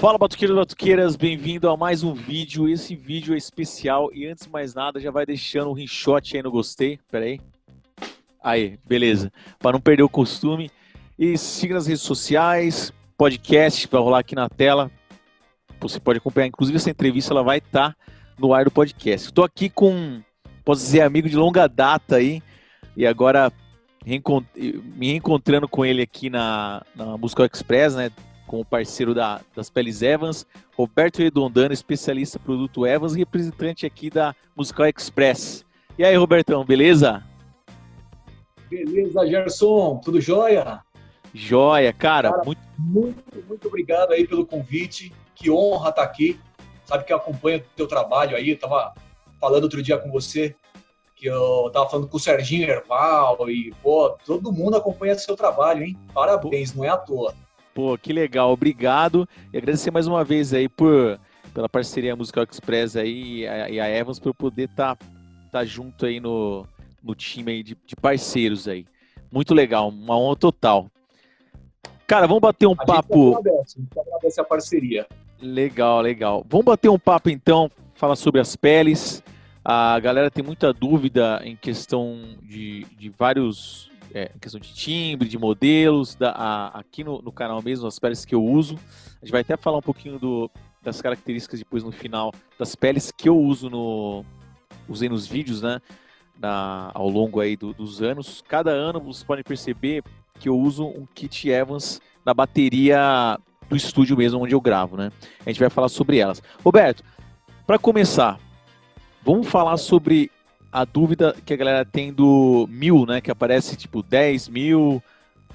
Fala batuqueiros e batuqueiras, bem-vindo a mais um vídeo. Esse vídeo é especial e antes de mais nada já vai deixando um rinshot aí no gostei. Pera aí. Aí, beleza. Para não perder o costume. E siga nas redes sociais, podcast vai rolar aqui na tela. Você pode acompanhar, inclusive essa entrevista ela vai estar tá no ar do podcast. Estou aqui com, posso dizer, amigo de longa data aí e agora me reencontrando com ele aqui na, na Musical Express, né? Com o parceiro da, das Peles Evans, Roberto Redondano, especialista produto Evans representante aqui da Musical Express. E aí, Robertão, beleza? Beleza, Gerson, tudo jóia? Joia, cara. cara muito... muito, muito obrigado aí pelo convite. Que honra estar aqui. Sabe que eu acompanho o teu trabalho aí. Eu tava falando outro dia com você que eu tava falando com o Serginho Herval e, pô, todo mundo acompanha seu trabalho, hein? Parabéns, não é à toa. Pô, que legal, obrigado. E agradecer mais uma vez aí por, pela parceria Musical Express aí e a, Evans por poder estar tá, tá junto aí no, no time aí de, de parceiros aí. Muito legal, uma honra total. Cara, vamos bater um a papo. Gente agradece, a gente agradece a parceria. Legal, legal. Vamos bater um papo então, falar sobre as peles. A galera tem muita dúvida em questão de, de vários. É, questão de timbre, de modelos. Da, a, aqui no, no, canal mesmo, as peles que eu uso. A gente vai até falar um pouquinho do, das características depois no final das peles que eu uso no. Usei nos vídeos, né? Na, ao longo aí do, dos anos. Cada ano vocês podem perceber que eu uso um kit Evans na bateria do estúdio mesmo onde eu gravo, né? A gente vai falar sobre elas. Roberto, para começar, vamos falar sobre a dúvida que a galera tem do mil, né? Que aparece tipo 10 mil.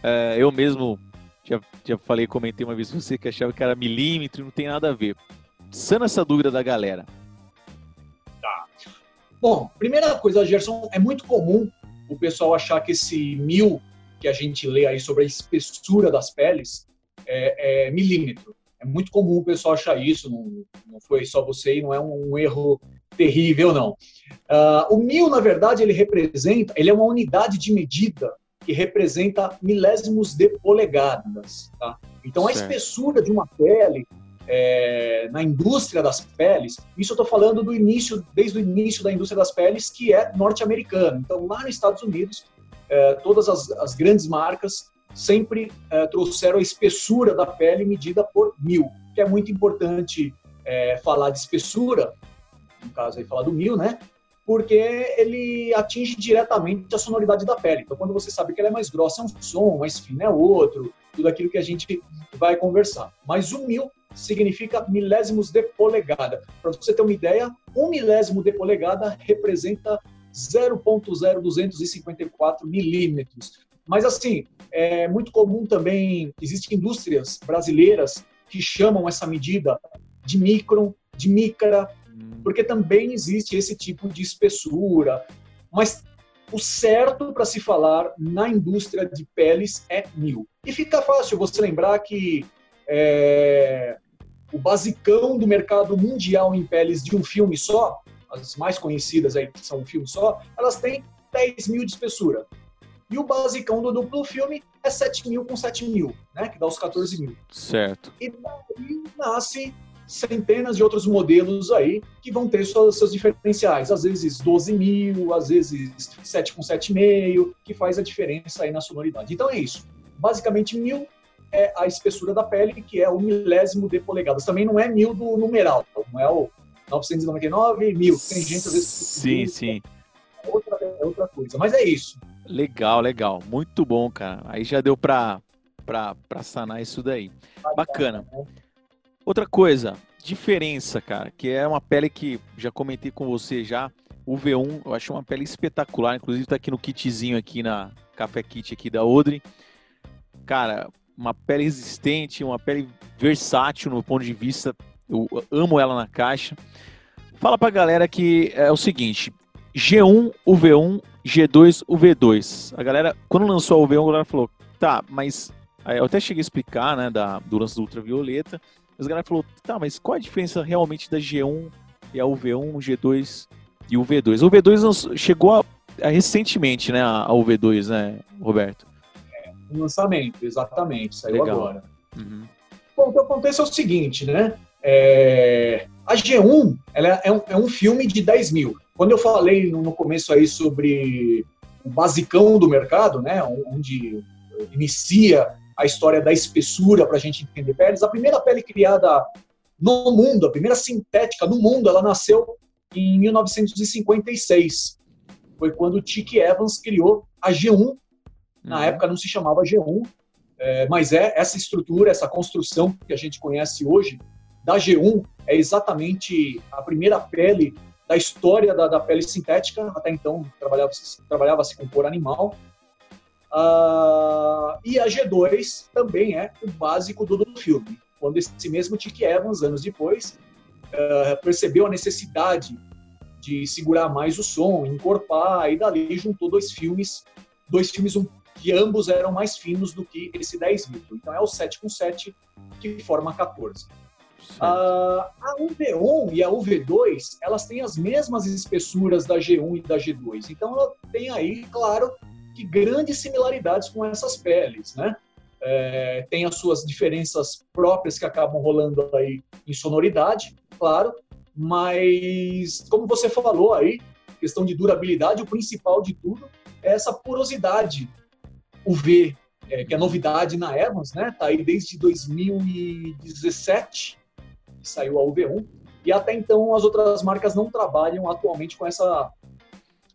É, eu mesmo já, já falei, comentei uma vez com você que achava que era milímetro, não tem nada a ver. Sana essa dúvida da galera. Tá. Bom, primeira coisa, Gerson, é muito comum o pessoal achar que esse mil que a gente lê aí sobre a espessura das peles é, é milímetro. É muito comum o pessoal achar isso, não, não foi só você e não é um, um erro terrível, não. Uh, o mil, na verdade, ele representa, ele é uma unidade de medida que representa milésimos de polegadas. Tá? Então, a certo. espessura de uma pele é, na indústria das peles, isso eu estou falando do início, desde o início da indústria das peles, que é norte-americana. Então, lá nos Estados Unidos, é, todas as, as, grandes marcas sempre é, trouxeram a espessura da pele medida por mil, que é muito importante é, falar de espessura, no caso aí falar do mil, né? Porque ele atinge diretamente a sonoridade da pele. Então, quando você sabe que ela é mais grossa, é um som, mais fino é outro, tudo aquilo que a gente vai conversar. Mas o mil significa milésimos de polegada. Para você ter uma ideia, um milésimo de polegada representa 0,0254 milímetros. Mas, assim, é muito comum também, existem indústrias brasileiras que chamam essa medida de micron, de micra. Porque também existe esse tipo de espessura. Mas o certo para se falar na indústria de peles é mil. E fica fácil você lembrar que é, o basicão do mercado mundial em peles de um filme só as mais conhecidas aí, que são um filme só, elas têm 10 mil de espessura. E o basicão do duplo filme é 7 mil com 7 mil, né? Que dá os 14 mil. Certo. E daí nasce centenas de outros modelos aí que vão ter seus, diferenciais. Às vezes 12 mil, às vezes 7 com 7,5, que faz a diferença aí na sonoridade. Então é isso. Basicamente, mil é a espessura da pele, que é o milésimo de polegadas. Também não é mil do numeral, não é o 999 mil. Tem gente às vezes. Sim, sim. É outra, é outra coisa. Mas é isso. Legal, legal. Muito bom, cara. Aí já deu pra, pra sanar isso daí. Bacana. Outra coisa, diferença, cara, que é uma pele que já comentei com você já. O V1, eu acho uma pele espetacular. Inclusive tá aqui no kitzinho aqui na Café Kit aqui da Odre. Cara, uma pele resistente, uma pele versátil no ponto de vista eu amo ela na caixa. Fala pra galera que é o seguinte: G1, o V1, G2, o V2. A galera, quando lançou o V1, a galera falou: tá, mas. Aí eu até cheguei a explicar, né, da, do lance do ultravioleta. A galera falou: tá, mas qual a diferença realmente da G1 e a UV1, o G2 e o V2? O V2 chegou a, a recentemente, né, ao V2, né, Roberto? É, lançamento, exatamente, saiu Legal. agora. Uhum. Bom, o que acontece é o seguinte, né? É, a G1 ela é, um, é um filme de 10 mil. Quando eu falei no começo aí sobre o basicão do mercado, né, onde inicia a história da espessura para a gente entender peles, a primeira pele criada no mundo, a primeira sintética no mundo, ela nasceu em 1956. Foi quando o Chick Evans criou a G1. Na uhum. época não se chamava G1, é, mas é essa estrutura, essa construção que a gente conhece hoje da G1 é exatamente a primeira pele da história da, da pele sintética. Até então trabalhava-se trabalhava com cor animal. Uh, e a G2 também é o básico do, do filme. Quando esse mesmo Chick Evans, anos depois, uh, percebeu a necessidade de segurar mais o som, encorpar, e dali juntou dois filmes, dois filmes um, que ambos eram mais finos do que esse 10 litros. Então é o 7 com 7 que forma 14. Uh, a UV1 e a UV2, elas têm as mesmas espessuras da G1 e da G2. Então, ela tem aí, claro, que grandes similaridades com essas peles, né? É, tem as suas diferenças próprias que acabam rolando aí em sonoridade, claro, mas como você falou aí, questão de durabilidade, o principal de tudo é essa porosidade UV, é, que é novidade na Evans, né? Tá aí desde 2017 que saiu a UV1 e até então as outras marcas não trabalham atualmente com essa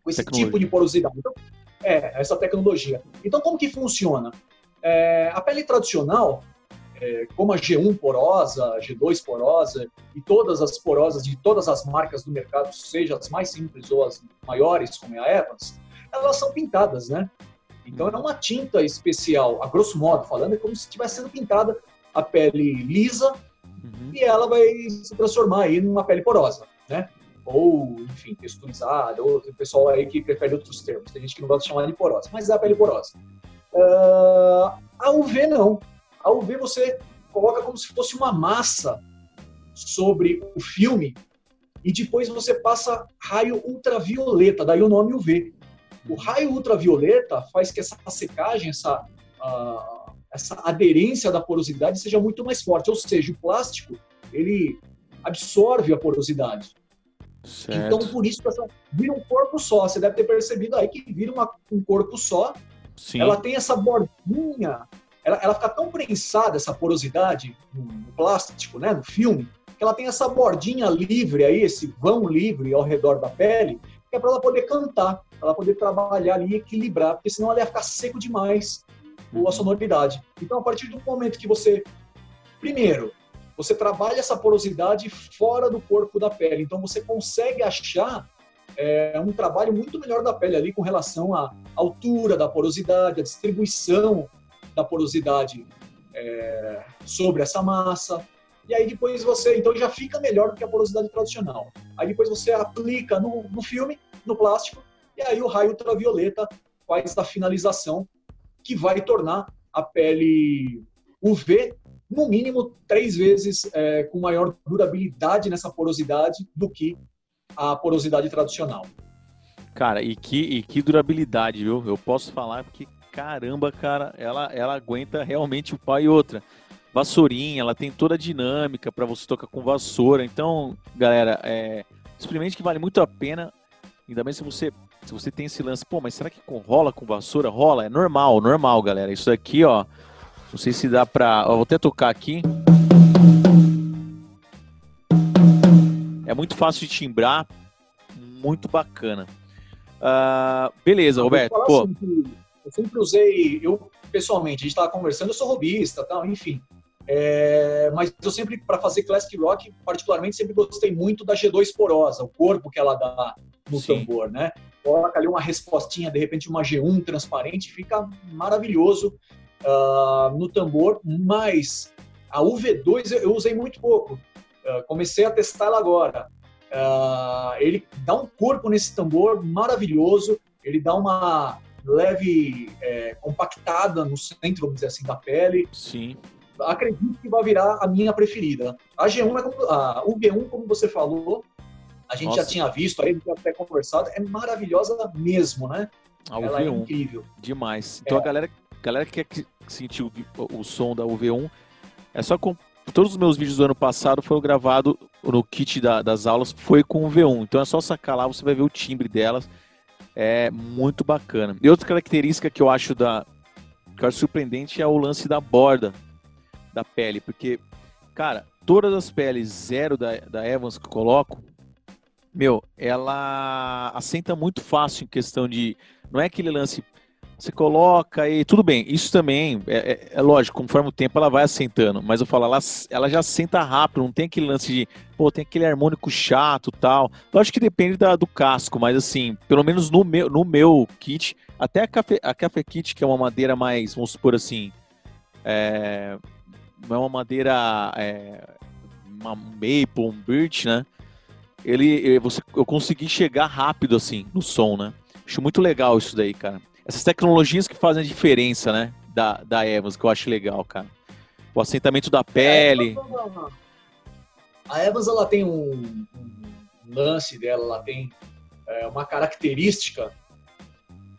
com esse tipo de porosidade. Então, é, essa tecnologia. Então, como que funciona? É, a pele tradicional, é, como a G1 porosa, a G2 porosa e todas as porosas de todas as marcas do mercado, seja as mais simples ou as maiores, como é a Evans, elas são pintadas, né? Então é uma tinta especial, a grosso modo falando, é como se estivesse sendo pintada a pele lisa uhum. e ela vai se transformar aí numa pele porosa, né? Ou, enfim, texturizada, ou tem pessoal aí que prefere outros termos, tem gente que não gosta de chamar de porosa, mas é a pele porosa. Uh, a UV não. A UV você coloca como se fosse uma massa sobre o filme e depois você passa raio ultravioleta, daí o nome UV. O raio ultravioleta faz que essa secagem, essa, uh, essa aderência da porosidade seja muito mais forte, ou seja, o plástico ele absorve a porosidade. Certo. Então, por isso, vira um corpo só. Você deve ter percebido aí que vira uma, um corpo só. Sim. Ela tem essa bordinha, ela, ela fica tão prensada, essa porosidade no, no plástico, né, no filme, que ela tem essa bordinha livre aí, esse vão livre ao redor da pele, que é para ela poder cantar, ela poder trabalhar ali e equilibrar, porque senão ela ia ficar seco demais a uhum. sonoridade. Então, a partir do momento que você, primeiro, você trabalha essa porosidade fora do corpo da pele. Então você consegue achar é, um trabalho muito melhor da pele ali com relação à altura da porosidade, a distribuição da porosidade é, sobre essa massa. E aí depois você, então já fica melhor do que a porosidade tradicional. Aí depois você aplica no, no filme, no plástico, e aí o raio ultravioleta faz a finalização que vai tornar a pele UV no mínimo três vezes é, com maior durabilidade nessa porosidade do que a porosidade tradicional. Cara, e que, e que durabilidade, viu? Eu posso falar porque, caramba, cara, ela, ela aguenta realmente o pai e outra. Vassourinha, ela tem toda a dinâmica para você tocar com vassoura. Então, galera, é, experimente que vale muito a pena. Ainda mais se você, se você tem esse lance, pô, mas será que rola com vassoura? Rola, é normal, normal, galera. Isso aqui, ó, não sei se dá pra. Ó, vou até tocar aqui. É muito fácil de timbrar, muito bacana. Uh, beleza, Roberto. Pô. Assim eu sempre usei, eu pessoalmente, a gente estava conversando, eu sou robista, tal, enfim. É, mas eu sempre, para fazer classic rock, particularmente, sempre gostei muito da G2 porosa, o corpo que ela dá no Sim. tambor, né? Coloca ali uma respostinha, de repente uma G1 transparente, fica maravilhoso uh, no tambor, mas a UV2 eu usei muito pouco. Uh, comecei a testá-la agora. Uh, ele dá um corpo nesse tambor maravilhoso, ele dá uma leve é, compactada no centro, vamos dizer assim, da pele. Sim. Acredito que vai virar a minha preferida. A G1 é a UV1, como você falou, a gente Nossa. já tinha visto aí, já até conversado, é maravilhosa mesmo, né? A Ela UV1. é incrível. Demais. Então é. a galera galera que quer sentir o, o som da UV1, é só todos os meus vídeos do ano passado foram gravados no kit da, das aulas, foi com o V1. Então é só sacar lá, você vai ver o timbre delas. É muito bacana. E outra característica que eu acho da que eu acho surpreendente é o lance da borda da pele, porque, cara, todas as peles zero da, da Evans que eu coloco, meu, ela assenta muito fácil em questão de. Não é aquele lance. Você coloca e tudo bem. Isso também é, é, é, lógico, conforme o tempo ela vai assentando. Mas eu falo, ela, ela já assenta rápido, não tem aquele lance de, pô, tem aquele harmônico chato tal. Lógico que depende da, do casco, mas assim, pelo menos no meu, no meu kit, até a Café, a Café Kit, que é uma madeira mais, vamos supor assim, é, é uma madeira é, uma maple, um birch, né? Ele, você, eu consegui chegar rápido assim no som, né? Acho muito legal isso daí, cara. Essas tecnologias que fazem a diferença, né? Da, da Evans, que eu acho legal, cara. O assentamento da pele. A Evans, ela tem um, um lance dela, ela tem é, uma característica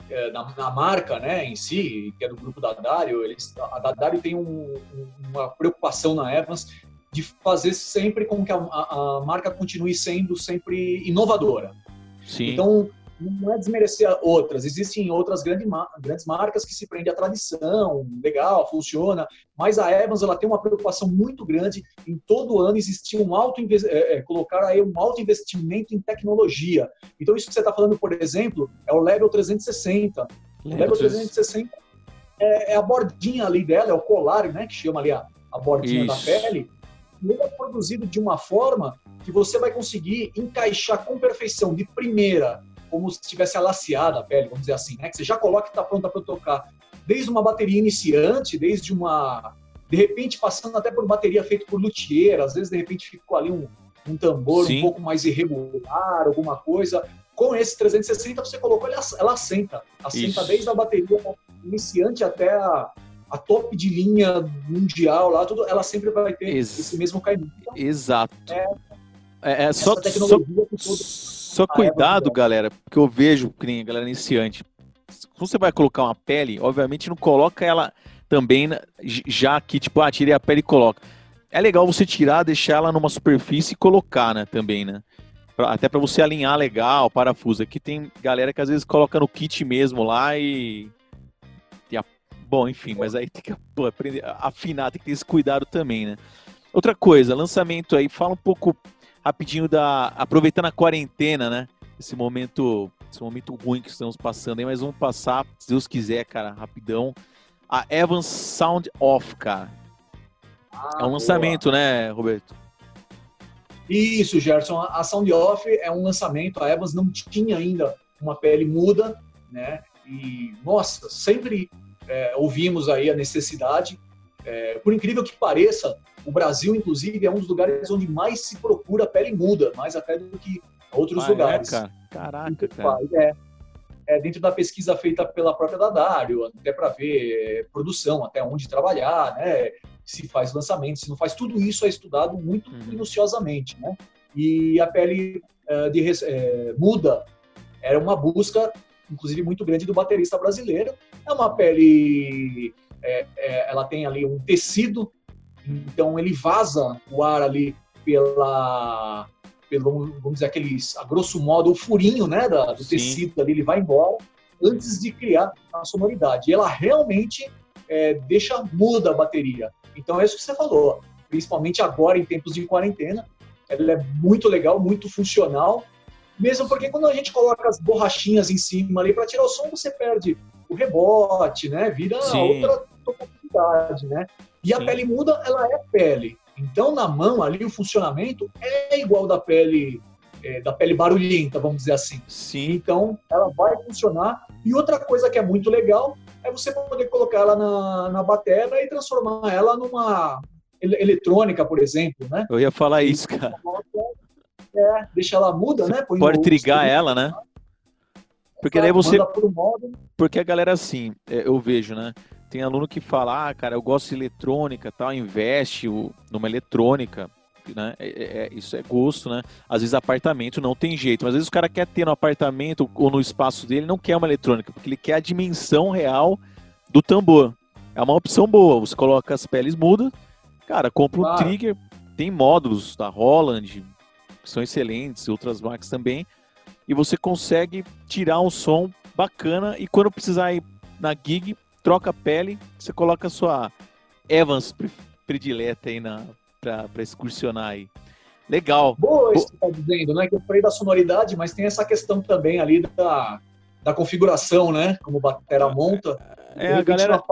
é, na, na, marca, né, em si, que é do grupo da Dario, eles, a Dario tem um, uma preocupação na Evans de fazer sempre com que a, a, a marca continue sendo sempre inovadora. Sim. Então, não é desmerecer outras, existem outras grandes, grandes marcas que se prendem à tradição, legal, funciona, mas a Evans ela tem uma preocupação muito grande em todo ano existir um alto é, é, colocar aí um alto investimento em tecnologia. Então isso que você está falando, por exemplo, é o Level 360. O Level 360 é, é, a bordinha ali dela, é o colar, né, que chama ali a, a bordinha isso. da pele ele é produzido de uma forma que você vai conseguir encaixar com perfeição de primeira, como se tivesse alaciada a pele, vamos dizer assim, né? Que você já coloca e está pronta para tocar. Desde uma bateria iniciante, desde uma. De repente, passando até por bateria feita por luthier, às vezes, de repente, ficou ali um, um tambor Sim. um pouco mais irregular, alguma coisa. Com esse 360, você colocou, ela, ela assenta. Assenta Isso. desde a bateria iniciante até a, a top de linha mundial lá, tudo, ela sempre vai ter Ex esse mesmo caimento. Exato. É, é, é só, só, só cuidado, galera, porque eu vejo que nem a galera iniciante. Se você vai colocar uma pele, obviamente não coloca ela também já aqui, tipo, ah, tirei a pele e coloca. É legal você tirar, deixar ela numa superfície e colocar, né, também, né? Até para você alinhar legal o parafuso. Aqui tem galera que às vezes coloca no kit mesmo lá e Bom, enfim, mas aí tem que pô, aprender, afinar, tem que ter esse cuidado também, né? Outra coisa, lançamento aí, fala um pouco rapidinho da. Aproveitando a quarentena, né? Esse momento, esse momento ruim que estamos passando aí, mas vamos passar, se Deus quiser, cara, rapidão. A Evans Sound Off, cara. Ah, é um lançamento, boa. né, Roberto? Isso, Gerson. A Sound Off é um lançamento. A Evans não tinha ainda uma pele muda, né? E, nossa, sempre é, ouvimos aí a necessidade. É, por incrível que pareça, o Brasil, inclusive, é um dos lugares onde mais se procura pele muda, mais até do que outros ah, é, lugares. É, cara? Caraca, cara. É, é, dentro da pesquisa feita pela própria Dadário, até para ver é, produção, até onde trabalhar, né? se faz lançamento, se não faz, tudo isso é estudado muito uhum. minuciosamente. Né? E a pele uh, de, uh, muda era uma busca inclusive muito grande do baterista brasileiro. É uma pele, é, é, ela tem ali um tecido, então ele vaza o ar ali pela, pelo, vamos dizer, aqueles, a grosso modo, o furinho né, da, do Sim. tecido ali, ele vai embora antes de criar a sonoridade. E ela realmente é, deixa muda a bateria. Então é isso que você falou, principalmente agora em tempos de quarentena. Ela é muito legal, muito funcional mesmo porque quando a gente coloca as borrachinhas em cima ali para tirar o som, você perde o rebote, né? Vira Sim. outra topografia, né? E Sim. a pele muda, ela é pele. Então, na mão ali, o funcionamento é igual da pele é, da pele barulhenta, vamos dizer assim. Sim. Então, ela vai funcionar. E outra coisa que é muito legal é você poder colocar ela na, na bateria e transformar ela numa eletrônica, por exemplo, né? Eu ia falar isso, cara. É, deixa ela muda, né? Põe pode trigar ela, né? Porque daí você. Porque a galera, assim, é, eu vejo, né? Tem aluno que fala, ah, cara, eu gosto de eletrônica, tal, investe numa eletrônica, né? É, é, é, isso é gosto, né? Às vezes apartamento não tem jeito, mas às vezes o cara quer ter no apartamento ou no espaço dele, não quer uma eletrônica, porque ele quer a dimensão real do tambor. É uma opção boa, você coloca as peles mudas, cara, compra claro. o trigger, tem módulos da Holland, que são excelentes, outras marcas também, e você consegue tirar um som bacana e quando precisar ir na gig, troca a pele, você coloca a sua Evans predileta aí na, pra, pra excursionar aí. Legal. Boa isso que você tá dizendo, né? Que eu falei da sonoridade, mas tem essa questão também ali da, da configuração, né? Como o Batera monta. É, a galera,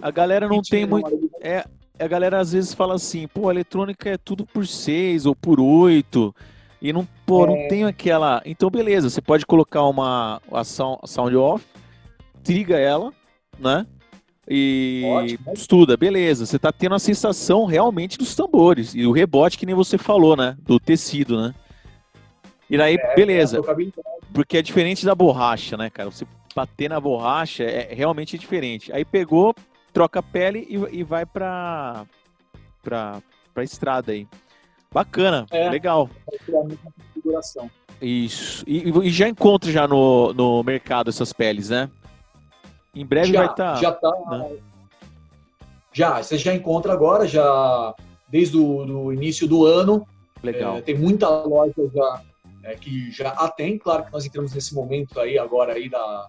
a galera não tem muito. É, a galera às vezes fala assim, pô, a eletrônica é tudo por 6 ou por 8. E não, pô, é... não tem aquela. Então, beleza, você pode colocar uma a sound off, triga ela, né? E Ótimo. estuda, beleza. Você tá tendo a sensação realmente dos tambores. E o rebote, que nem você falou, né? Do tecido, né? E daí, é, beleza. É porque é diferente da borracha, né, cara? Você bater na borracha é realmente diferente. Aí pegou, troca a pele e, e vai pra, pra, pra estrada aí. Bacana, é, legal. Isso. E, e, já encontra já no, no mercado essas peles, né? Em breve já, vai estar. Tá, já tá. Né? Já, você já encontra agora, já desde o início do ano. Legal. É, tem muita loja já é, que já a tem. Claro que nós entramos nesse momento aí agora aí da,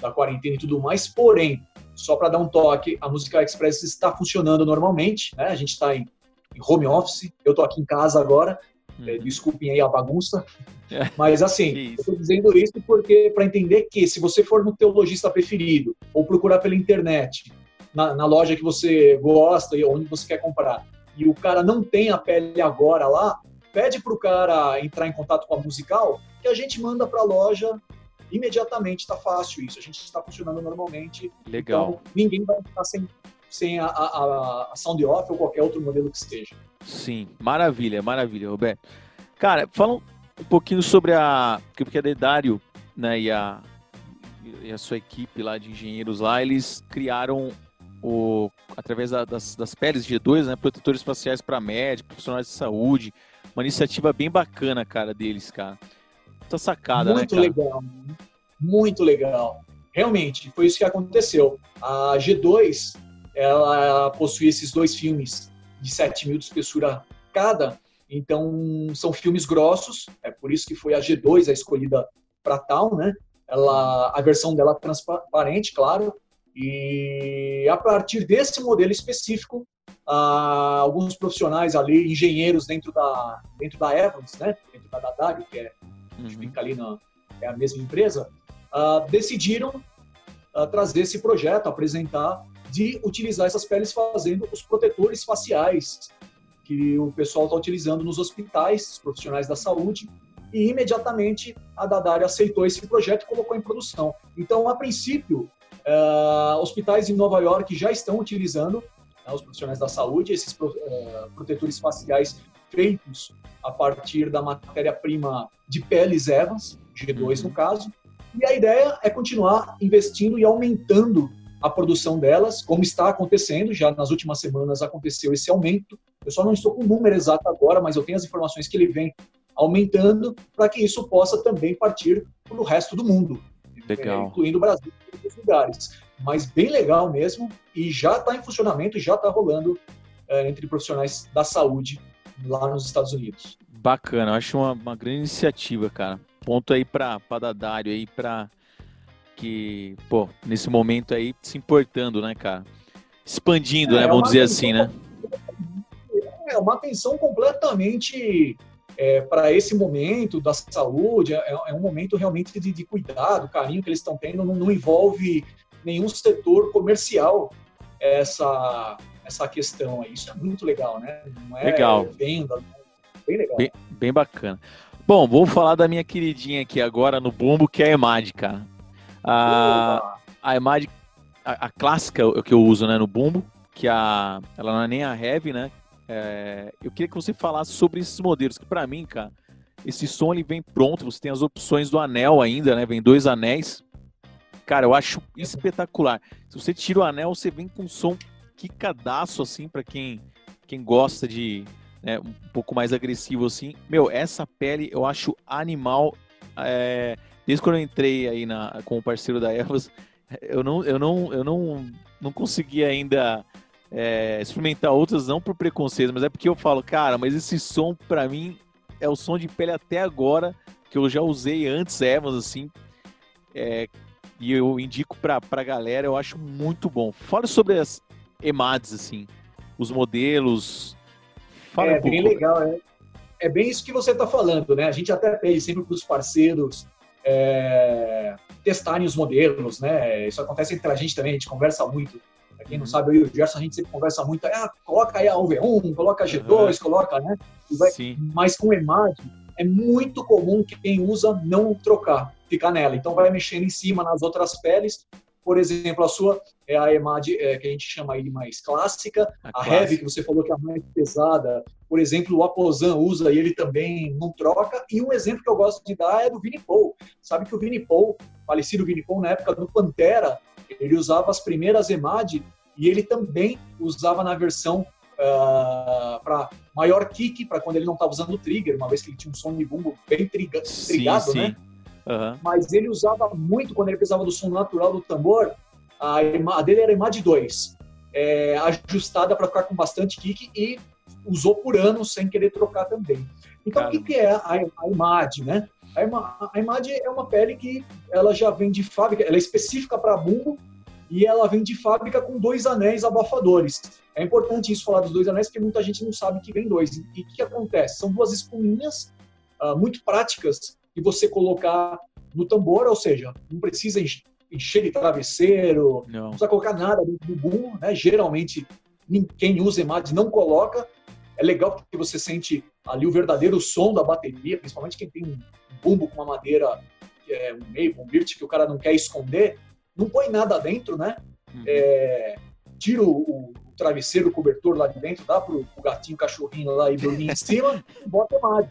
da quarentena e tudo mais. Porém, só para dar um toque, a Música Express está funcionando normalmente. Né? A gente está em, em, home office. Eu estou aqui em casa agora. É, uhum. desculpem aí a bagunça. É. Mas assim, eu estou dizendo isso porque para entender que se você for no teu lojista preferido ou procurar pela internet, na, na loja que você gosta e onde você quer comprar, e o cara não tem a pele agora lá, pede para o cara entrar em contato com a musical, que a gente manda para a loja imediatamente. Está fácil isso. A gente está funcionando normalmente. Legal. Então, ninguém vai ficar sem, sem a, a, a sound off ou qualquer outro modelo que esteja. Sim, maravilha, maravilha, Roberto. Cara, fala um pouquinho sobre a. Porque a Dedário né, e, a, e a sua equipe lá de engenheiros lá, eles criaram o, através da, das, das peles G2, né, protetores faciais para médicos, profissionais de saúde, uma iniciativa bem bacana, cara, deles, cara. Tá sacada, Muito né, cara? legal. Muito legal. Realmente, foi isso que aconteceu. A G2, ela possui esses dois filmes de 7 mil de espessura cada. Então, são filmes grossos. É por isso que foi a G2 a escolhida para tal, né? Ela, a versão dela é transparente, claro. E a partir desse modelo específico, ah, alguns profissionais ali, engenheiros dentro da, dentro da Evans, né? dentro da Dadari, que é, uhum. fica ali na, é a mesma empresa, ah, decidiram ah, trazer esse projeto, apresentar, de utilizar essas peles fazendo os protetores faciais que o pessoal está utilizando nos hospitais, os profissionais da saúde, e imediatamente a Dadari aceitou esse projeto e colocou em produção. Então, a princípio, uh, hospitais em Nova York já estão utilizando né, os profissionais da saúde, esses uh, protetores faciais feitos a partir da matéria-prima de peles Evans, G2 uhum. no caso, e a ideia é continuar investindo e aumentando a produção delas, como está acontecendo, já nas últimas semanas aconteceu esse aumento. Eu só não estou com o número exato agora, mas eu tenho as informações que ele vem aumentando para que isso possa também partir para o resto do mundo, legal. incluindo o Brasil e outros lugares mas bem legal mesmo, e já está em funcionamento, já está rolando é, entre profissionais da saúde lá nos Estados Unidos. Bacana, acho uma, uma grande iniciativa, cara. Ponto aí para Dadário aí para que, pô, nesse momento aí se importando, né, cara? Expandindo, é, né, vamos dizer assim, né? É uma atenção completamente é, para esse momento da saúde, é, é, um momento realmente de, de cuidado, carinho que eles estão tendo, não, não, envolve nenhum setor comercial essa, essa questão aí. Isso é muito legal, né? Não é legal. venda, bem legal. Bem, bem, bacana. Bom, vou falar da minha queridinha aqui agora no bumbo, que é a Emad, cara. A, a Emad, a, a, clássica que eu uso né, no bumbo, que a, ela não é nem a Heavy, né? É, eu queria que você falasse sobre esses modelos, que para mim, cara, esse som ele vem pronto, você tem as opções do anel ainda, né? Vem dois anéis. Cara, eu acho espetacular. Se você tira o anel, você vem com um som quicadaço, assim, para quem, quem gosta de né, um pouco mais agressivo, assim. Meu, essa pele eu acho animal. É, desde quando eu entrei aí na, com o parceiro da Evas, eu não, eu não, eu não, não consegui ainda é, experimentar outras, não por preconceito, mas é porque eu falo, cara, mas esse som para mim é o som de pele até agora que eu já usei antes Evans, assim, é, e eu indico pra, pra galera, eu acho muito bom. Fala sobre as EMADs, assim, os modelos. Fala é um bem legal, é, é bem isso que você está falando, né? A gente até pede sempre para os parceiros é, testarem os modelos, né? Isso acontece entre a gente também, a gente conversa muito. Pra quem não uhum. sabe, eu e o Gerson, a gente sempre conversa muito. Ah, coloca aí a UV1, coloca a G2, uhum. coloca, né? Vai, mas com EMAD, é muito comum que quem usa não trocar, ficar nela. Então vai mexendo em cima nas outras peles. Por exemplo, a sua é a EMAD, é, que a gente chama aí mais clássica. A, a Heavy, que você falou que é a mais pesada. Por exemplo, o Aposan usa e ele também não troca. E um exemplo que eu gosto de dar é do Vini Paul. Sabe que o Vini Paul, falecido Vini Paul, na época do Pantera, ele usava as primeiras EMAD e ele também usava na versão uh, ah, para maior kick, para quando ele não estava usando o trigger, uma vez que ele tinha um som de bumbo bem triga, sim, trigado, sim. né? Uhum. Mas ele usava muito, quando ele precisava do som natural do tambor, a, a dele era EMAD 2, é, ajustada para ficar com bastante kick e usou por anos sem querer trocar também. Então, Caramba. o que, que é a, a EMAD, né? A EMAD é uma pele que ela já vem de fábrica, ela é específica para bumbo, e ela vem de fábrica com dois anéis abafadores. É importante isso falar dos dois anéis, porque muita gente não sabe que vem dois. E o que, que acontece? São duas espuminhas uh, muito práticas de você colocar no tambor, ou seja, não precisa encher de travesseiro, não, não precisa colocar nada do boom, né? Geralmente, quem usa EMAD não coloca. É legal porque você sente ali o verdadeiro som da bateria, principalmente quem tem um bumbo com uma madeira, que é um maple, um birch, que o cara não quer esconder não põe nada dentro, né? Uhum. É, tira o, o, travesseiro, o cobertor lá de dentro, dá pro, pro gatinho, cachorrinho lá e dormir em cima, e bota imagem.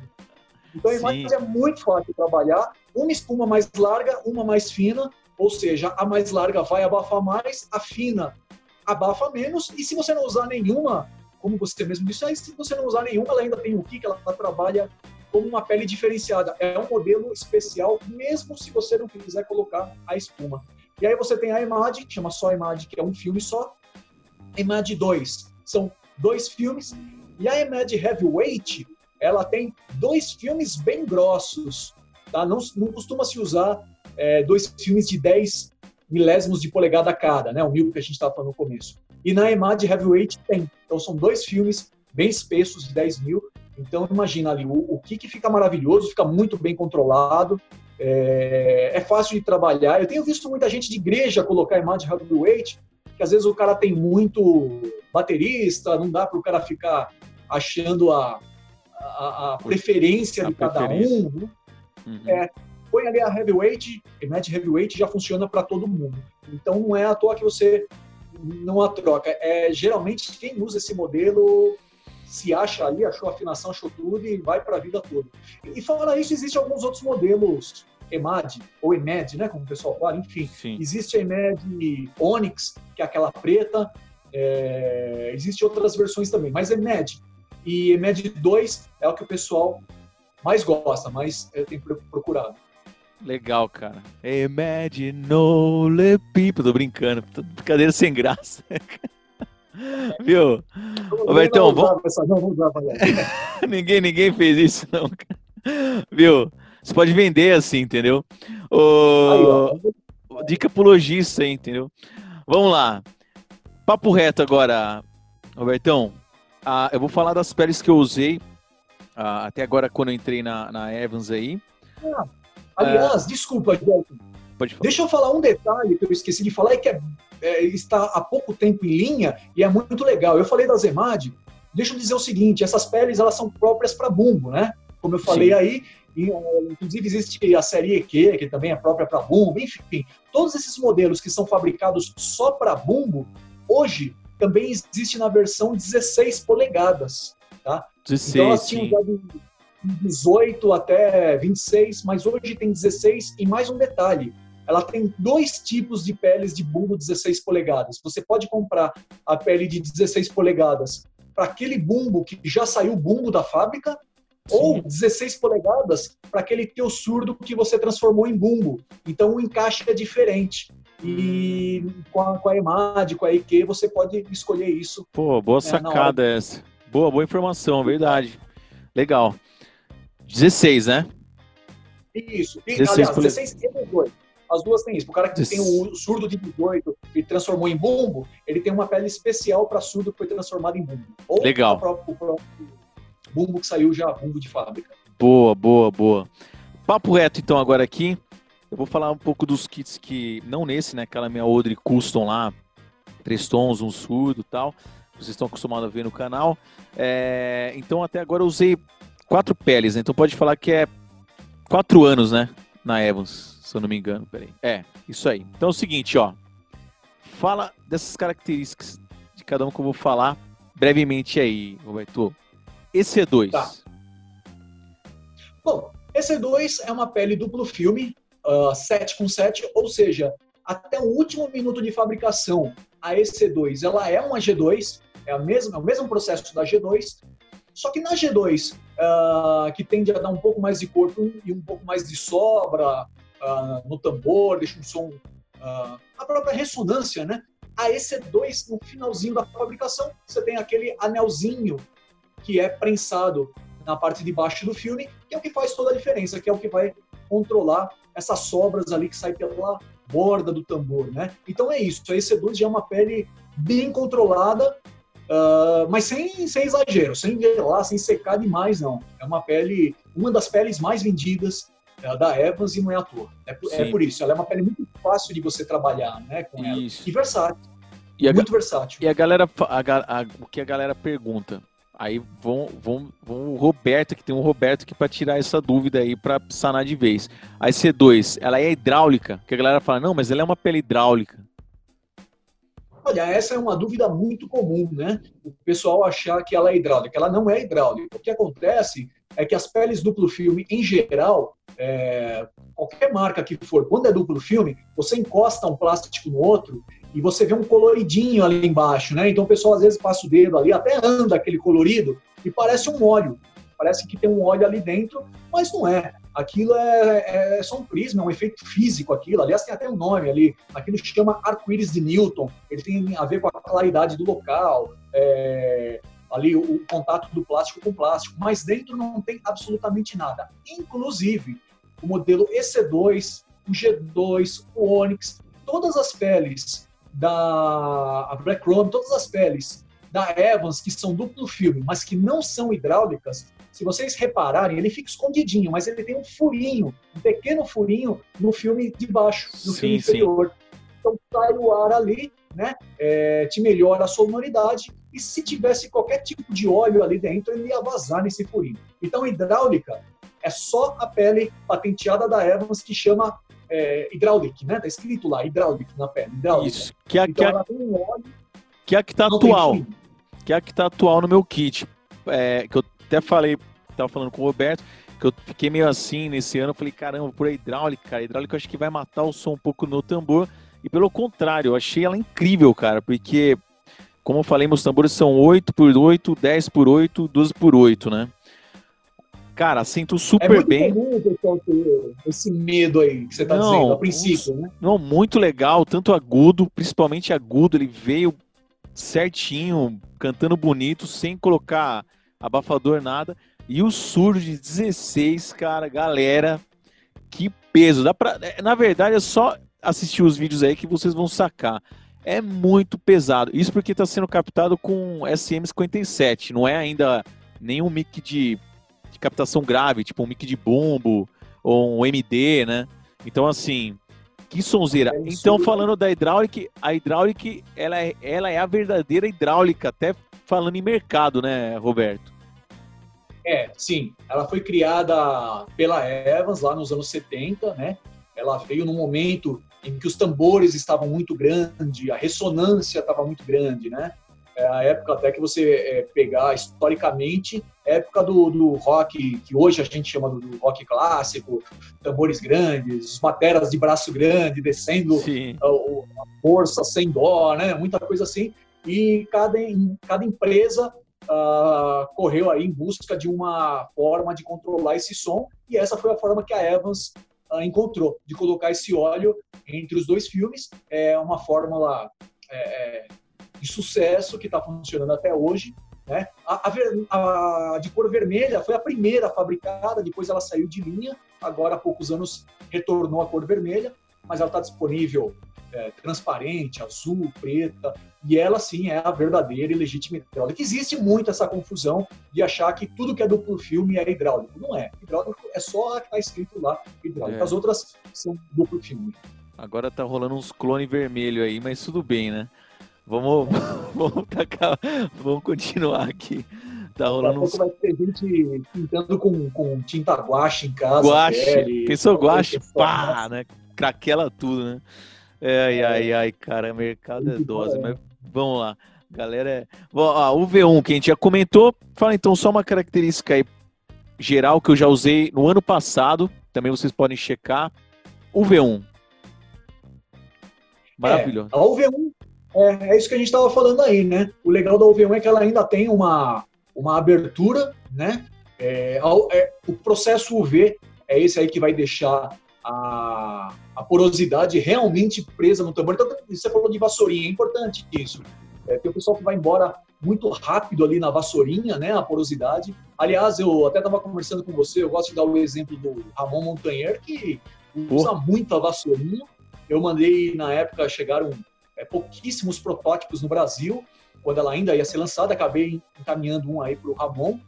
Então a imagem é muito fácil de trabalhar. Uma espuma mais larga, uma mais fina, ou seja, a mais larga vai abafar mais, a fina abafa menos, e se você não usar nenhuma, como você mesmo disse, aí se você não usar nenhuma, ela ainda tem o que ela, ela trabalha como uma pele diferenciada. É um modelo especial, mesmo se você não quiser colocar a espuma. E aí você tem a que chama só EMAD, que é um filme só. EMAD 2, são dois filmes. E a EMAD Heavyweight, ela tem dois filmes bem grossos. Tá? Não, não costuma se usar é, dois filmes de 10 milésimos de polegada cada, né? o mil que a gente estava falando no começo. E na EMAD Heavyweight tem. Então são dois filmes bem espessos de 10 mil. Então imagina ali, o, o que fica maravilhoso, fica muito bem controlado. É, é, fácil de trabalhar. Eu tenho visto muita gente de igreja colocar imagem heavyweight, que às vezes o cara tem muito baterista, não dá para o cara ficar achando a, a, a preferência a de preferência. cada um. Uhum. É, põe ali a heavyweight, imagem heavyweight já funciona para todo mundo. Então não é à toa que você não a troca. É geralmente quem usa esse modelo se acha ali, achou afinação, achou tudo e vai para a vida toda. E fora isso, existem alguns outros modelos EMAD, ou EMED, né, como o pessoal fala, enfim. Sim. Existe a EMED Onyx, que é aquela preta, é... existem outras versões também, mas EMED e EMED 2 é o que o pessoal mais gosta, mais é, tem procurado. Legal, cara. Imagine le people. Tô brincando. Brincadeira sem graça. Viu? Robertão, vamos... ninguém, ninguém fez isso, não. Viu? Você pode vender assim, entendeu? O... Dica pro lojista entendeu? Vamos lá. Papo reto agora, Robertão. Ah, eu vou falar das peles que eu usei ah, até agora quando eu entrei na, na Evans aí. Ah, aliás, ah, desculpa, Gelton. Deixa eu falar um detalhe que eu esqueci de falar e que é é, está há pouco tempo em linha e é muito legal. Eu falei da Zemad, deixa eu dizer o seguinte, essas peles elas são próprias para bumbo, né? Como eu falei Sim. aí, e, inclusive existe a série EQ, que também é própria para bumbo, enfim, todos esses modelos que são fabricados só para bumbo, hoje também existe na versão 16 polegadas, tá? 16, então elas tinham já de 18 até 26, mas hoje tem 16 e mais um detalhe, ela tem dois tipos de peles de bumbo 16 polegadas. Você pode comprar a pele de 16 polegadas para aquele bumbo que já saiu bumbo da fábrica, Ou 16 polegadas para aquele teu surdo que você transformou em bumbo. Então o encaixe é diferente. E com a, com a EMAD, com a IQ, você pode escolher isso. Pô, boa né, sacada essa. Boa, boa informação, verdade. Legal. 16, né? Isso. E, 16 aliás, 16 e 18. As duas têm isso. O cara que tem o surdo de 18 e transformou em bumbo, ele tem uma pele especial para surdo que foi transformado em bumbo. Ou Legal. O próprio, o próprio bumbo que saiu já bumbo de fábrica. Boa, boa, boa. Papo reto então agora aqui. Eu vou falar um pouco dos kits que, não nesse, né? Aquela minha Odre Custom lá, três tons, um surdo tal. Vocês estão acostumados a ver no canal. É, então até agora eu usei quatro peles, né? Então pode falar que é quatro anos, né? Na Evans, se eu não me engano. Peraí. É, isso aí. Então é o seguinte, ó. Fala dessas características de cada um que eu vou falar brevemente aí, Roberto. EC2. Tá. Bom, EC2 é uma pele duplo filme, uh, 7 com 7, ou seja, até o último minuto de fabricação, a EC2 ela é uma G2, é, a mesma, é o mesmo processo da G2, só que na G2, uh, ah, que tende a dar um pouco mais de corpo e um pouco mais de sobra uh, no tambor, deixa um som, uh, a própria ressonância, né? A EC2, no finalzinho da fabricação, você tem aquele anelzinho que é prensado na parte de baixo do filme, que é o que faz toda a diferença, que é o que vai controlar essas sobras ali que saem pela borda do tambor, né? Então é isso, a EC2 já é uma pele bem controlada, uh, mas sem, sem exagero, sem velar, sem secar demais, não. É uma pele, uma das peles mais vendidas uh, da Evans e não é à toa. É, é, por isso, ela é uma pele muito fácil de você trabalhar, né, com isso. ela. E versátil. E muito versátil. E a galera, a, a, o que a galera pergunta, Aí vão, vão, vão o Roberto, que tem um Roberto aqui para tirar essa dúvida aí, para sanar de vez. A C2, ela é hidráulica? Que a galera fala, não, mas ela é uma pele hidráulica. Olha, essa é uma dúvida muito comum, né? O pessoal achar que ela é hidráulica. Ela não é hidráulica. O que acontece é que as peles duplo filme, em geral, é, qualquer marca que for, quando é duplo filme, você encosta um plástico no outro e você vê um coloridinho ali embaixo, né? Então o pessoal às vezes passa o dedo ali, até anda aquele colorido e parece um óleo. Parece que tem um óleo ali dentro, mas não é. Aquilo é, é só um prisma, é um efeito físico aquilo. Aliás, tem até um nome ali. Aquilo chama arco-íris de Newton. Ele tem a ver com a claridade do local, é, ali o, o contato do plástico com plástico. Mas dentro não tem absolutamente nada. Inclusive, o modelo EC2, o G2, o Onix, todas as peles da Black Chrome, todas as peles da Evans que são duplo filme, mas que não são hidráulicas, se vocês repararem, ele fica escondidinho, mas ele tem um furinho, um pequeno furinho no filme de baixo, no sim, filme inferior. Sim. Então sai o ar ali, né? É, te melhora a sonoridade e se tivesse qualquer tipo de óleo ali dentro, ele ia vazar nesse furinho. Então hidráulica é só a pele patenteada da Evans que chama é, Hydraulic, né? Tá escrito lá, Hydraulic na pele. Hydraulic. Isso. Que é, então, que é, um óleo, que é a que tá atual. Que é a que tá atual no meu kit. É, que eu até falei, tava falando com o Roberto, que eu fiquei meio assim nesse ano. Falei, caramba, por a hidráulica, cara. Hidráulica eu acho que vai matar o som um pouco no tambor. E pelo contrário, eu achei ela incrível, cara, porque, como eu falei, meus tambores são 8 por 8, 10 por 8, 12 por 8, né? Cara, sinto super é bem. Comum esse medo aí que você tá não, dizendo a princípio, né? Não, muito legal, tanto agudo, principalmente agudo, ele veio certinho, cantando bonito, sem colocar abafador nada. E o surdo de 16, cara, galera, que peso. Dá pra, é, na verdade, é só assistir os vídeos aí que vocês vão sacar. É muito pesado. Isso porque está sendo captado com SM57, não é ainda nenhum mic de de captação grave, tipo um mic de bumbo ou um MD, né? Então, assim, que sonzeira. É então, falando da hidráulica, a hidráulica, ela é, ela é a verdadeira hidráulica, até falando em mercado, né, Roberto? É, sim. Ela foi criada pela Evans lá nos anos 70, né? Ela veio num momento em que os tambores estavam muito grandes, a ressonância estava muito grande, né? É a época até que você é, pegar historicamente, época do, do, rock, que hoje a gente chama do rock clássico, tambores grandes, os bateras de braço grande, descendo a, a, força sem dó, né? muita coisa assim. E cada, cada empresa uh, correu aí em busca de uma forma de controlar esse som e essa foi a forma que a Evans uh, encontrou de colocar esse óleo entre os dois filmes. É uma fórmula é, é de sucesso que está funcionando até hoje. Né? A, a, a, de cor vermelha foi a primeira fabricada, depois ela saiu de linha, agora há poucos anos retornou a cor vermelha, mas ela está disponível é, transparente, azul, preta, e ela sim é a verdadeira e legítima hidráulica. Existe muito essa confusão de achar que tudo que é duplo filme é hidráulico. Não é. Hidráulico é só a que está escrito lá hidráulico. É. As outras são duplo filme. Agora tá rolando uns clones vermelho aí, mas tudo bem, né? Vamos, vamos, tacar, vamos continuar aqui. Tá rolando uns... vai ter gente pintando com, com tinta guache em casa. Guache. Pensou guache? Pá, né? Craquela tudo, né? É, ai, ai, ai, cara, mercado é dose, mas vamos lá. Galera, é... Bom, o V1 que a gente já comentou, fala então só uma característica aí geral que eu já usei no ano passado, também vocês podem checar. O V1. Maravilhoso. É, a UV1 é, é, isso que a gente estava falando aí, né? O legal da UV1 é que ela ainda tem uma, uma abertura, né? É, é, o processo UV é esse aí que vai deixar a, a porosidade realmente presa no tambor. Então, você falou de vassourinha, é importante isso. É, tem o pessoal que vai embora muito rápido ali na vassourinha, né, a porosidade. Aliás, eu até estava conversando com você, eu gosto de dar o exemplo do Ramon Montanher, que usa Pô. muito a vassourinha. Eu mandei, na época, chegaram é, pouquíssimos protótipos no Brasil, quando ela ainda ia ser lançada, acabei encaminhando um aí para o Ramon.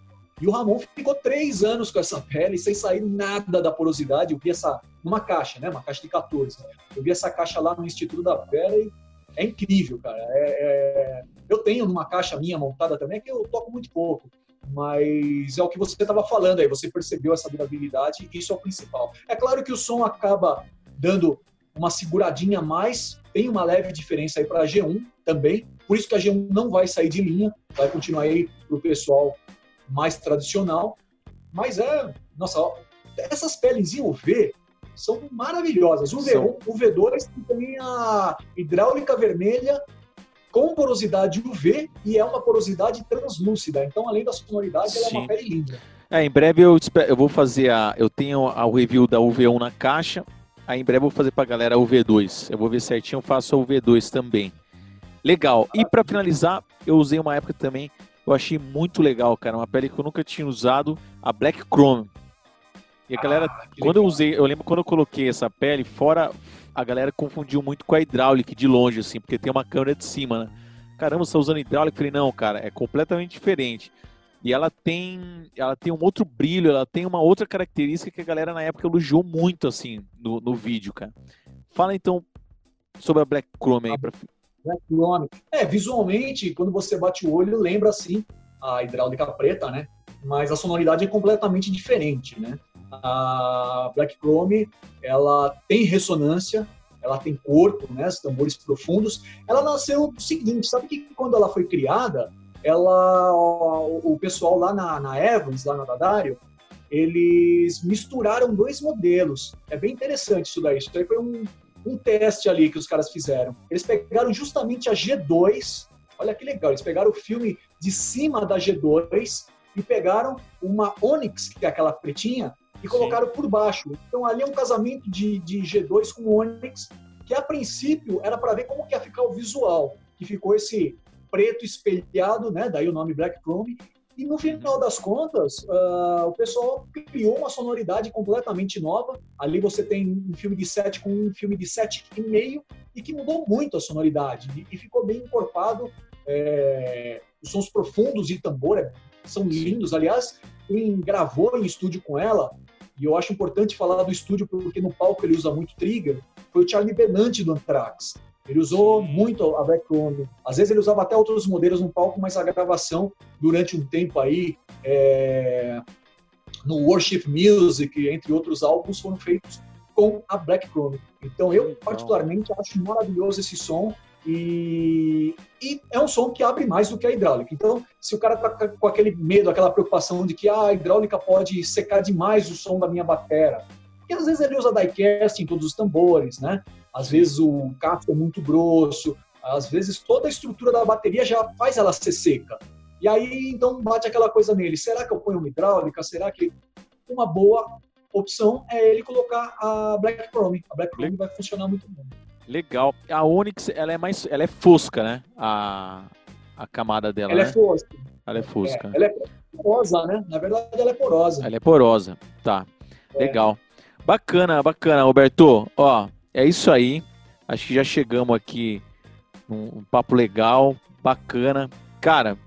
E o Ramon ficou três anos com essa pele sem sair nada da porosidade. Eu vi essa numa caixa, né? Uma caixa de 14. Eu vi essa caixa lá no Instituto da Pele é incrível, cara. É, é... Eu tenho numa caixa minha montada também que eu toco muito pouco. Mas é o que você estava falando aí, você percebeu essa durabilidade, isso é o principal. É claro que o som acaba dando uma seguradinha a mais, tem uma leve diferença aí para a G1 também, por isso que a G1 não vai sair de linha, vai continuar aí para o pessoal mais tradicional. Mas é, nossa, essas peles em UV são maravilhosas. O V1, o V2 tem a hidráulica vermelha com porosidade UV e é uma porosidade translúcida. Então, além da sonoridade, ela Sim. é uma pele linda. É, em breve eu, eu vou fazer a. Eu tenho a, o review da UV1 na caixa. Aí em breve eu vou fazer pra galera a UV2. Eu vou ver certinho, eu faço a UV2 também. Legal. E para finalizar, eu usei uma época também eu achei muito legal, cara. Uma pele que eu nunca tinha usado, a Black Chrome. E a galera, ah, quando legal. eu usei, eu lembro quando eu coloquei essa pele, fora a galera confundiu muito com a hidráulica de longe, assim, porque tem uma câmera de cima, né? Caramba, você tá usando hidráulica? Eu falei, não, cara, é completamente diferente. E ela tem, ela tem um outro brilho, ela tem uma outra característica que a galera na época elogiou muito, assim, no, no vídeo, cara. Fala então sobre a Black Chrome aí, pra, é, visualmente, quando você bate o olho, lembra assim a hidráulica preta, né? Mas a sonoridade é completamente diferente, né? A Black Chrome, ela tem ressonância, ela tem corpo, né? Os tambores profundos. Ela nasceu do seguinte, sabe que quando ela foi criada, ela, o pessoal lá na, na Evans, lá na Dadário, eles misturaram dois modelos. É bem interessante isso daí. Isso daí foi um, um teste ali que os caras fizeram. Eles pegaram justamente a G2, olha que legal, eles pegaram o filme de cima da G2 e pegaram uma Onyx, que é aquela pretinha, e colocaram Sim. por baixo. Então ali é um casamento de, de G2 com Onyx, que a princípio era para ver como que ia ficar o visual, que ficou esse preto espelhado, né? Daí o nome Black Chrome, e no final das contas, uh, o pessoal criou uma sonoridade completamente nova. Ali você tem um filme de 7 com um filme de 7,5 e que mudou muito a sonoridade e, e ficou bem encorpado. É, os sons profundos de tambor é, são lindos. Aliás, quem gravou em estúdio com ela, e eu acho importante falar do estúdio porque no palco ele usa muito trigger, foi o Charlie Benante do Anthrax. Ele usou muito a background. Às vezes ele usava até outros modelos no palco, mas a gravação durante um tempo aí é... no Worship Music, entre outros álbuns, foram feitos com a Black Chrome. Então eu particularmente acho maravilhoso esse som e, e, é um som que abre mais do que a hidráulica. Então, se o cara tá com aquele medo, aquela preocupação de que ah, a hidráulica pode secar demais o som da minha batera, porque às vezes ele usa diecast em todos os tambores, né? Às vezes o casco é muito grosso, às vezes toda a estrutura da bateria já faz ela ser seca. E aí, então, bate aquela coisa nele. Será que eu ponho uma hidráulica? Será que... Uma boa opção é ele colocar a Black Chrome. A Black Chrome vai funcionar muito bem. Legal. A Onix, ela é mais, ela é fosca, né? A, a camada dela, Ela né? é fosca. Ela é fosca. É, ela é porosa, né? Na verdade, ela é porosa. Ela é porosa. Tá. É. Legal. Bacana, bacana, Roberto. Ó, é isso aí. Acho que já chegamos aqui num um papo legal, bacana. Cara,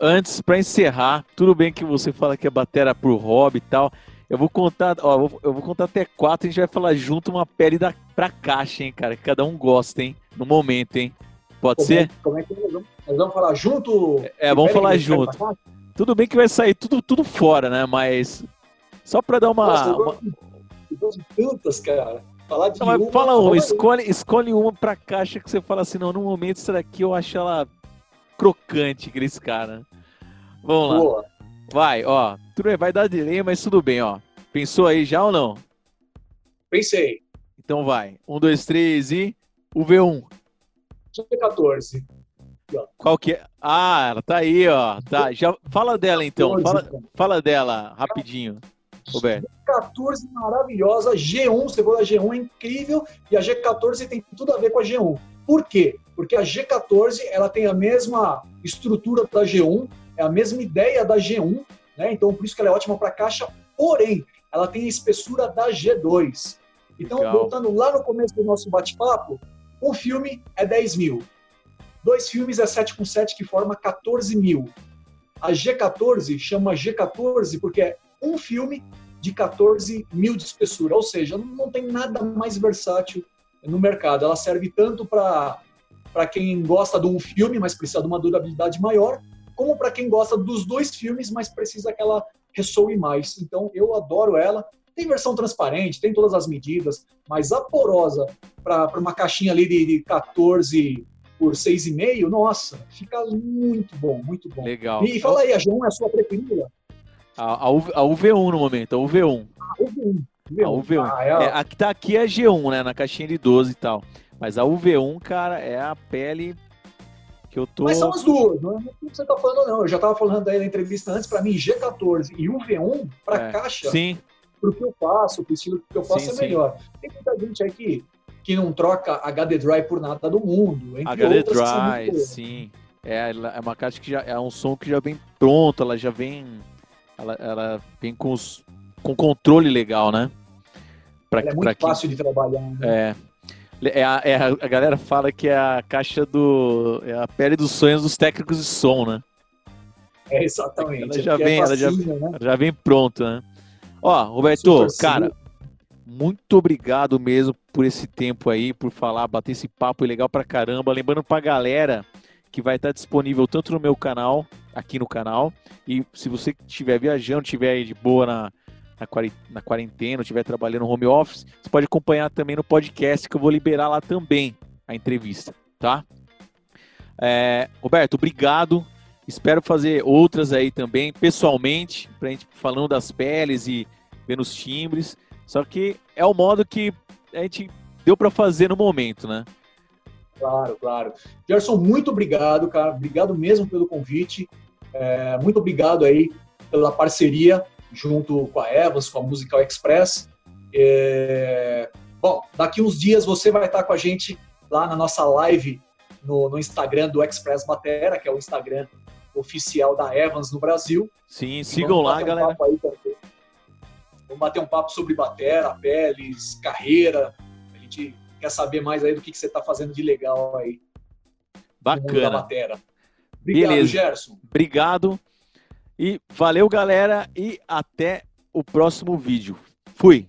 antes, para encerrar, tudo bem que você fala que é batera por hobby e tal. Eu vou contar, ó, eu vou, contar até quatro, a gente vai falar junto uma pele da, pra caixa, hein, cara. Que cada um gosta, hein? No momento, hein? Pode Como, ser? como é que nós vamos, nós vamos falar junto? É, vamos Peraí, falar junto. Tudo bem que vai sair tudo, tudo fora, né? Mas só pra dar uma. Nossa, eu uma- eu gosto de tantas, cara. Falar de Não, uma, fala uma, fala aí. escolhe, escolhe uma pra caixa que você fala assim, não, no momento essa daqui eu acho ela crocante, Cris, cara. Vamos lá. Boa. Vai, ó. Tudo bem, vai dar delay, mas tudo bem, ó. Pensou aí já ou não? Pensei. Então vai. Um, dois, três e. O V1. G14. Qual que é? Ah, ela tá aí, ó. Tá. Já fala dela então. 14, Fala, cara. fala dela rapidinho, Roberto. 14 maravilhosa, G1, você falou da G1 é incrível e a G14 tem tudo a ver com a G1. Por quê? Porque a G14 ela tem a mesma estrutura da G1, é a mesma ideia da G1, né? Então por isso que ela é ótima para caixa, porém ela tem a espessura da G2. Então Legal. voltando lá no começo do nosso bate-papo, um filme é 10 mil, dois filmes é 7 com 7 que forma 14 mil. A G14 chama G14 porque é um filme de 14 mil de espessura, ou seja, não tem nada mais versátil no mercado. Ela serve tanto para quem gosta de um filme, mas precisa de uma durabilidade maior, como para quem gosta dos dois filmes, mas precisa que ela ressoe mais. Então, eu adoro ela. Tem versão transparente, tem todas as medidas, mas a porosa para uma caixinha ali de, de 14 por 6,5, nossa, fica muito bom, muito bom. Legal. E fala aí, a G1 é a sua preferida? A, a, U- a UV1 no momento, a UV1. A UV1. A UV1. Ah, é a- É, a que tá aqui é a G1, né? Na caixinha de 12 e tal. Mas a UV1, cara, é a pele que eu tô. Mas são as duas, não é o que você está falando, não. Eu já estava falando aí na entrevista antes, para mim, G14 e UV1, para É, caixa, Sim, pro que eu faço, pro estilo que eu faço Sim, é sim. melhor. Tem muita gente aí que, que não troca HD Drive por nada do mundo. HD boas. sim. É, é uma caixa que já é um som que já vem pronto, ela já vem. Ela, ela vem com, os, com controle legal, né? Pra, Ela é muito quem- fácil de trabalhar. né? É. É a, é a- a galera fala que é a caixa do. É a pele dos sonhos dos técnicos de som, né? É, exatamente. Ela é já porque vem, é ela já- né? Ela já vem pronto, né? Ó, Roberto, cara, muito obrigado mesmo por esse tempo aí, por falar, bater esse papo legal pra caramba. Lembrando pra galera que vai estar disponível tanto no meu canal, aqui no canal, e se você estiver viajando, estiver aí de boa na, na, quarentena, estiver trabalhando home office, você pode acompanhar também no podcast que eu vou liberar lá também a entrevista, tá? É, Roberto, obrigado. Espero fazer outras aí também, pessoalmente, pra gente falando das peles e vendo os timbres. Só que é o modo que a gente deu pra fazer no momento, né? Claro, claro. Gerson, muito obrigado, cara. Obrigado mesmo pelo convite. É, muito obrigado aí pela parceria junto com a Evans, com a Musical Express. É, Bom, daqui uns dias você vai estar com a gente lá na nossa live no, no Instagram do Express Batera, que é o Instagram oficial da Evans no Brasil. Sim, sigam vamos lá, bater um galera. papo aí também. Vamos bater um papo sobre batera, peles, carreira. A gente quer saber mais aí do que, que você está fazendo de legal aí Bacana. Obrigado, Beleza. Gerson. Obrigado. E valeu, galera. E até o próximo vídeo. Fui.